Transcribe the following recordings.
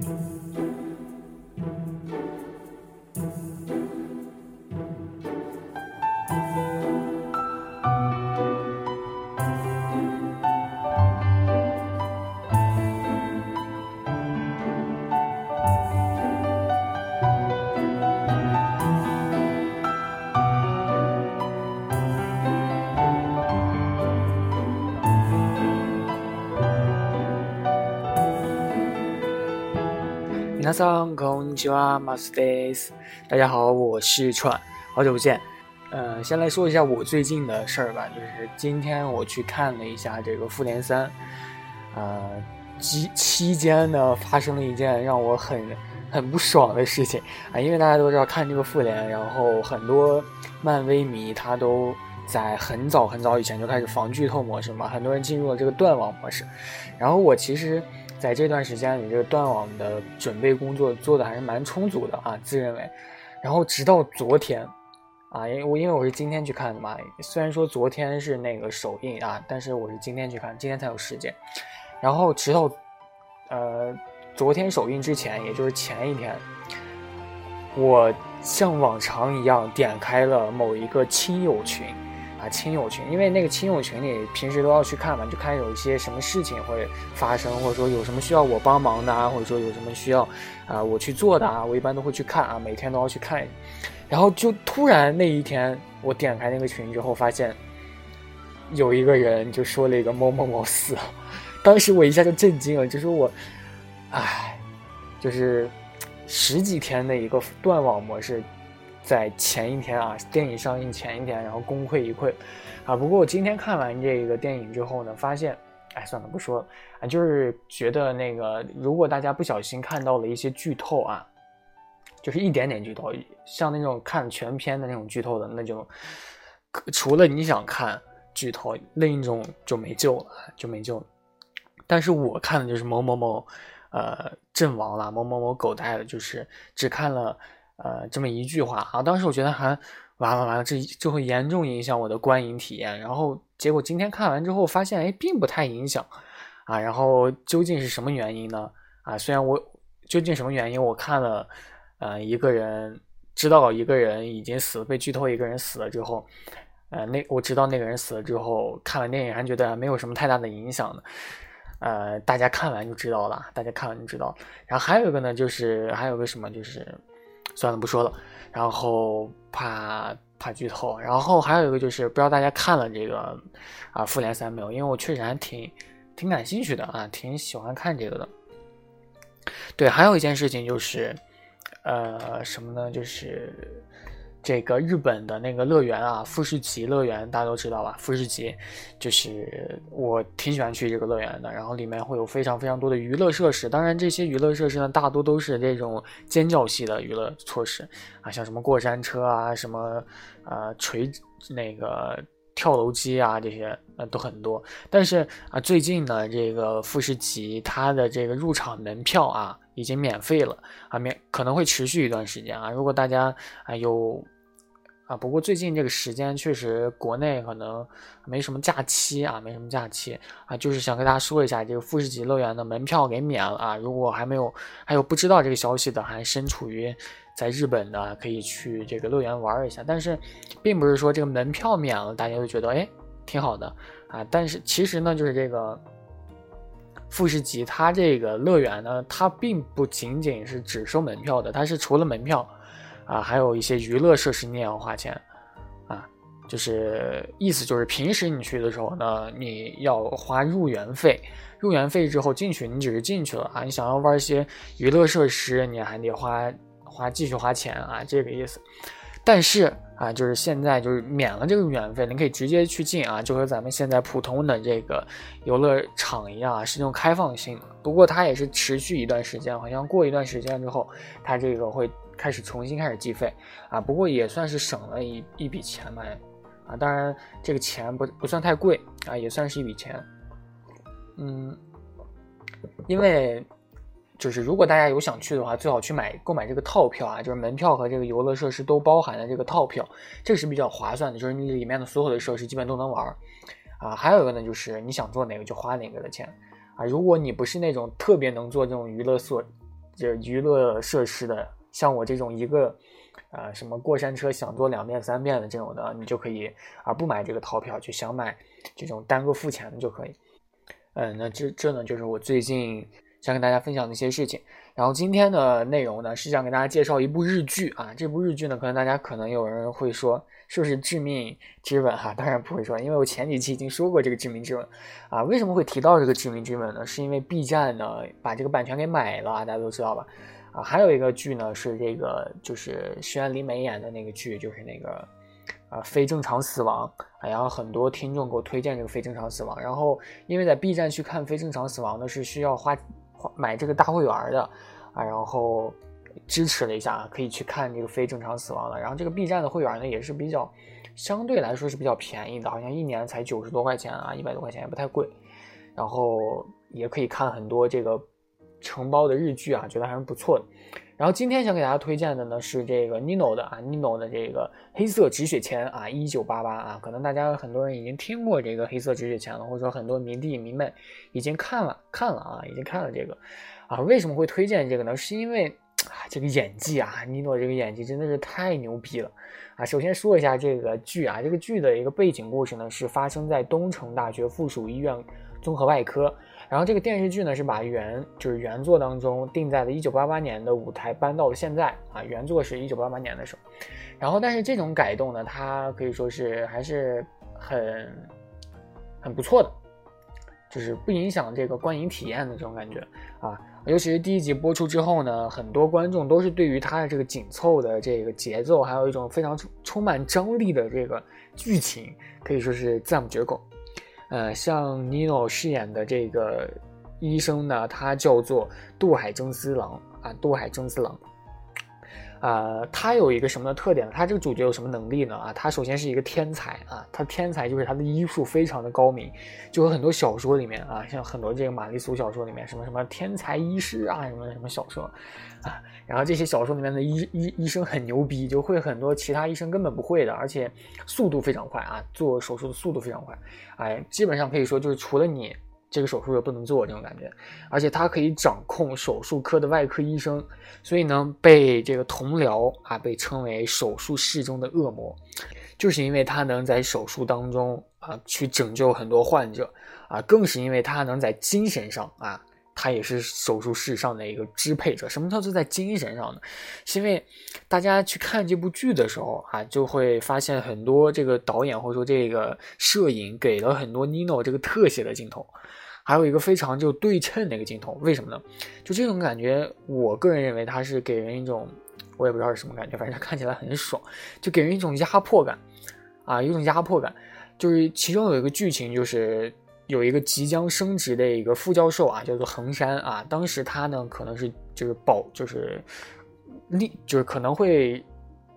Música 皆さんこんにちは、マスです。大家好，我是川，好久不见。呃，先来说一下我最近的事儿吧，就是今天我去看了一下这个《复联三》，呃，期期间呢发生了一件让我很很不爽的事情啊，因为大家都知道看这个复联，然后很多漫威迷他都在很早很早以前就开始防剧透模式嘛，很多人进入了这个断网模式，然后我其实。 在这段时间里，这个断网的准备工作做的还是蛮充足的啊，自认为。然后直到昨天，啊，因为我因为我是今天去看的嘛，虽然说昨天是那个首映啊，但是我是今天去看，今天才有时间。然后直到，呃，昨天首映之前，也就是前一天，我像往常一样点开了某一个亲友群。亲友群，因为那个亲友群里平时都要去看嘛，就看有一些什么事情会发生，或者说有什么需要我帮忙的啊，或者说有什么需要啊我去做的啊，我一般都会去看啊，每天都要去看。然后就突然那一天，我点开那个群之后，发现有一个人就说了一个某某某死，当时我一下就震惊了，就是我，唉，就是十几天的一个断网模式。在前一天啊，电影上映前一天，然后功亏一篑，啊！不过我今天看完这个电影之后呢，发现，哎，算了，不说了啊，就是觉得那个，如果大家不小心看到了一些剧透啊，就是一点点剧透，像那种看全片的那种剧透的，那就除了你想看剧透，另一种就没救了，就没救了。但是我看的就是某某某，呃，阵亡了，某某某狗带了，就是只看了。呃，这么一句话啊，当时我觉得还完了完了，这就会严重影响我的观影体验。然后结果今天看完之后发现，哎，并不太影响啊。然后究竟是什么原因呢？啊，虽然我究竟什么原因，我看了，呃，一个人知道一个人已经死了，被剧透一个人死了之后，呃，那我知道那个人死了之后，看完电影还觉得没有什么太大的影响的。呃，大家看完就知道了，大家看完就知道。然后还有一个呢，就是还有个什么，就是。算了，不说了。然后怕怕剧透。然后还有一个就是，不知道大家看了这个啊《复联三》没有？因为我确实还挺挺感兴趣的啊，挺喜欢看这个的。对，还有一件事情就是，呃，什么呢？就是。这个日本的那个乐园啊，富士急乐园大家都知道吧？富士急就是我挺喜欢去这个乐园的，然后里面会有非常非常多的娱乐设施。当然，这些娱乐设施呢，大多都是这种尖叫系的娱乐措施啊，像什么过山车啊，什么呃垂那个跳楼机啊，这些呃都很多。但是啊，最近呢，这个富士急它的这个入场门票啊已经免费了啊，免可能会持续一段时间啊。如果大家啊有啊，不过最近这个时间确实国内可能没什么假期啊，没什么假期啊，就是想跟大家说一下，这个富士急乐园的门票给免了啊。如果还没有还有不知道这个消息的，还身处于在日本的，可以去这个乐园玩一下。但是，并不是说这个门票免了，大家就觉得哎挺好的啊。但是其实呢，就是这个富士急它这个乐园呢，它并不仅仅是只收门票的，它是除了门票。啊，还有一些娱乐设施你也要花钱，啊，就是意思就是平时你去的时候呢，你要花入园费，入园费之后进去你只是进去了啊，你想要玩一些娱乐设施，你还得花花继续花钱啊，这个意思。但是啊，就是现在就是免了这个免费，你可以直接去进啊，就和咱们现在普通的这个游乐场一样啊，是那种开放性的。不过它也是持续一段时间，好像过一段时间之后，它这个会。开始重新开始计费啊，不过也算是省了一一笔钱吧，啊，当然这个钱不不算太贵啊，也算是一笔钱，嗯，因为就是如果大家有想去的话，最好去买购买这个套票啊，就是门票和这个游乐设施都包含的这个套票，这个是比较划算的，就是你里面的所有的设施基本都能玩儿啊，还有一个呢，就是你想做哪个就花哪个的钱啊，如果你不是那种特别能做这种娱乐设这娱乐设施的，像我这种一个，呃，什么过山车想坐两遍三遍的这种的，你就可以啊不买这个套票，就想买这种单个付钱的就可以。嗯，那这这呢就是我最近。想跟大家分享的一些事情，然后今天的内容呢是想给大家介绍一部日剧啊。这部日剧呢，可能大家可能有人会说是不是《致命之吻》哈？当然不会说，因为我前几期已经说过这个《致命之吻》啊。为什么会提到这个《致命之吻》呢？是因为 B 站呢把这个版权给买了，大家都知道吧？啊，还有一个剧呢是这个就是石原里美演的那个剧，就是那个啊非正常死亡。然后很多听众给我推荐这个非正常死亡，然后因为在 B 站去看非正常死亡呢是需要花。买这个大会员的啊，然后支持了一下，可以去看这个非正常死亡的。然后这个 B 站的会员呢，也是比较相对来说是比较便宜的，好像一年才九十多块钱啊，一百多块钱也不太贵。然后也可以看很多这个承包的日剧啊，觉得还是不错的。然后今天想给大家推荐的呢是这个 Nino 的啊，Nino 的这个黑色止血钳啊，一九八八啊，可能大家很多人已经听过这个黑色止血钳了，或者说很多迷弟迷妹已经看了看了啊，已经看了这个啊，为什么会推荐这个呢？是因为啊这个演技啊，Nino 这个演技真的是太牛逼了啊！首先说一下这个剧啊，这个剧的一个背景故事呢是发生在东城大学附属医院综合外科。然后这个电视剧呢是把原就是原作当中定在了一九八八年的舞台搬到了现在啊，原作是一九八八年的时候，然后但是这种改动呢，它可以说是还是很很不错的，就是不影响这个观影体验的这种感觉啊，尤其是第一集播出之后呢，很多观众都是对于它的这个紧凑的这个节奏，还有一种非常充满张力的这个剧情，可以说是赞不绝口。呃，像 Nino 饰演的这个医生呢，他叫做渡海征司郎啊，渡海征司郎。啊，他有一个什么的特点呢？他这个主角有什么能力呢？啊，他首先是一个天才啊，他天才就是他的医术非常的高明，就和很多小说里面啊，像很多这个玛丽苏小说里面，什么什么天才医师啊，什么什么小说啊，然后这些小说里面的医医医生很牛逼，就会很多其他医生根本不会的，而且速度非常快啊，做手术的速度非常快，哎，基本上可以说就是除了你。这个手术又不能做，这种感觉，而且他可以掌控手术科的外科医生，所以呢，被这个同僚啊被称为手术室中的恶魔，就是因为他能在手术当中啊去拯救很多患者啊，更是因为他能在精神上啊，他也是手术室上的一个支配者。什么叫做在精神上呢？是因为大家去看这部剧的时候啊，就会发现很多这个导演或者说这个摄影给了很多 Nino 这个特写的镜头。还有一个非常就对称的一个镜头，为什么呢？就这种感觉，我个人认为它是给人一种，我也不知道是什么感觉，反正看起来很爽，就给人一种压迫感，啊，有种压迫感。就是其中有一个剧情，就是有一个即将升职的一个副教授啊，叫做横山啊，当时他呢可能是就是保就是立就是可能会。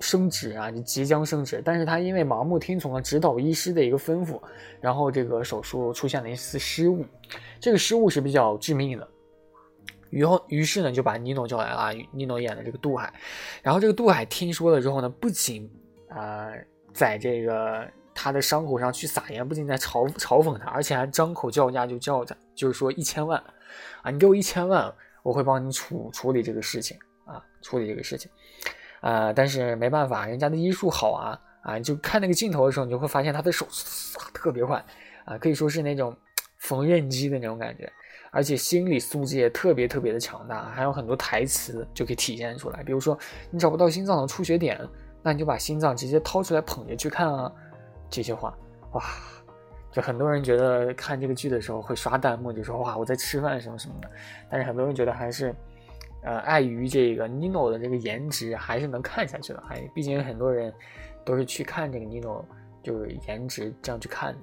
升职啊，你即将升职，但是他因为盲目听从了指导医师的一个吩咐，然后这个手术出现了一次失误，这个失误是比较致命的。于后于是呢，就把尼诺叫来了啊，尼诺演的这个杜海，然后这个杜海听说了之后呢，不仅啊在这个他的伤口上去撒盐，不仅在嘲嘲讽他，而且还张口叫价，就叫他，就是说一千万啊，你给我一千万，我会帮你处处理这个事情啊，处理这个事情。啊，但是没办法，人家的医术好啊啊！就看那个镜头的时候，你就会发现他的手特别快啊，可以说是那种缝纫机的那种感觉，而且心理素质也特别特别的强大，还有很多台词就可以体现出来。比如说，你找不到心脏的出血点，那你就把心脏直接掏出来捧着去看啊，这些话哇，就很多人觉得看这个剧的时候会刷弹幕，就说哇我在吃饭什么什么的，但是很多人觉得还是。呃，碍于这个 Nino 的这个颜值，还是能看下去的。哎，毕竟很多人都是去看这个 Nino，就是颜值这样去看的。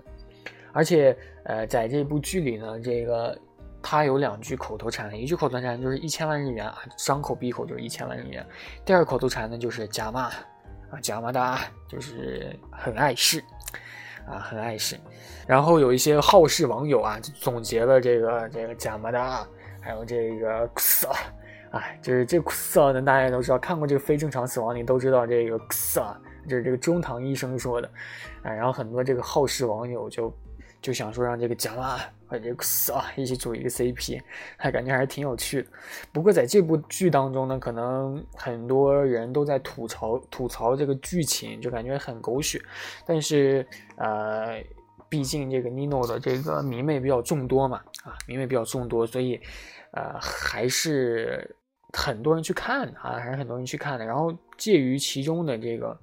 而且，呃，在这部剧里呢，这个他有两句口头禅，一句口头禅就是一千万日元啊，张口闭口就是一千万日元。第二口头禅呢就是假骂啊，假骂的，就是很碍事啊，很碍事。然后有一些好事网友啊，就总结了这个这个假骂的，还有这个死。哎，就是这个色呢，大家都知道，看过这个非正常死亡，你都知道这个色，就是这个中堂医生说的。哎，然后很多这个好事网友就就想说让这个贾马和这个死啊一起组一个 CP，还感觉还是挺有趣的。不过在这部剧当中呢，可能很多人都在吐槽吐槽这个剧情，就感觉很狗血。但是呃，毕竟这个 Nino 的这个迷妹比较众多嘛，啊，迷妹比较众多，所以呃还是很多人去看啊，还是很多人去看的。然后介于其中的这个。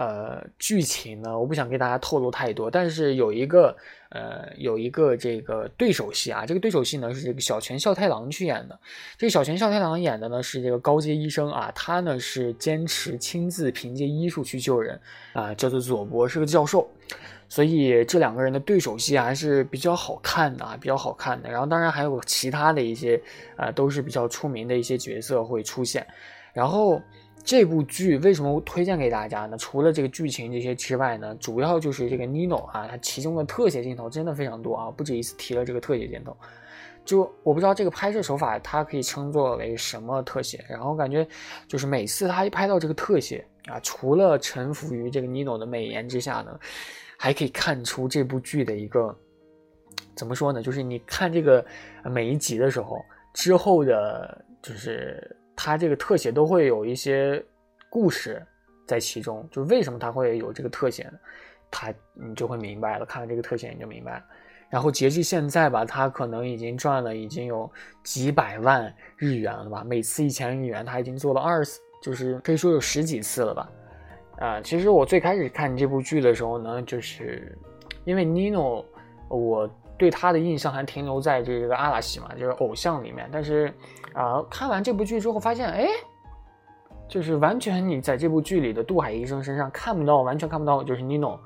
呃，剧情呢，我不想给大家透露太多，但是有一个，呃，有一个这个对手戏啊，这个对手戏呢是这个小泉孝太郎去演的。这个小泉孝太郎演的呢是这个高阶医生啊，他呢是坚持亲自凭借医术去救人啊，叫做佐伯，是个教授。所以这两个人的对手戏还是比较好看的啊，比较好看的。然后当然还有其他的一些，呃，都是比较出名的一些角色会出现，然后。这部剧为什么推荐给大家呢？除了这个剧情这些之外呢，主要就是这个 Nino 啊，它其中的特写镜头真的非常多啊，不止一次提了这个特写镜头。就我不知道这个拍摄手法，它可以称作为什么特写。然后感觉就是每次他一拍到这个特写啊，除了臣服于这个 Nino 的美颜之下呢，还可以看出这部剧的一个怎么说呢？就是你看这个每一集的时候，之后的就是。它这个特写都会有一些故事在其中，就是为什么它会有这个特写呢？它你就会明白了，看了这个特写你就明白了。然后截至现在吧，它可能已经赚了已经有几百万日元了吧，每次一千日元，它已经做了二十，就是可以说有十几次了吧。啊，其实我最开始看这部剧的时候呢，就是因为 Nino，我对他的印象还停留在这个阿拉西嘛，就是偶像里面，但是。啊，看完这部剧之后发现，哎，就是完全你在这部剧里的杜海医生身上看不到，完全看不到，就是 Nino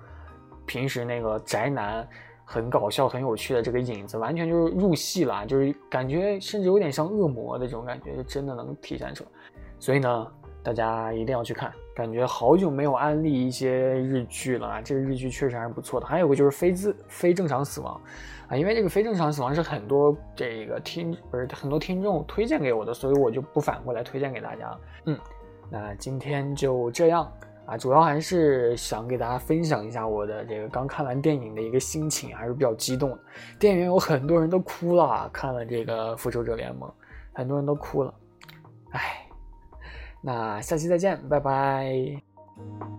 平时那个宅男很搞笑、很有趣的这个影子，完全就是入戏了，就是感觉甚至有点像恶魔的这种感觉，就真的能体现出来。所以呢，大家一定要去看，感觉好久没有安利一些日剧了啊，这个日剧确实还是不错的。还有个就是非自非正常死亡。啊，因为这个非正常死亡是很多这个听不是很多听众推荐给我的，所以我就不反过来推荐给大家了。嗯，那今天就这样啊，主要还是想给大家分享一下我的这个刚看完电影的一个心情，还是比较激动的。电影院有很多人都哭了，看了这个复仇者联盟，很多人都哭了。哎，那下期再见，拜拜。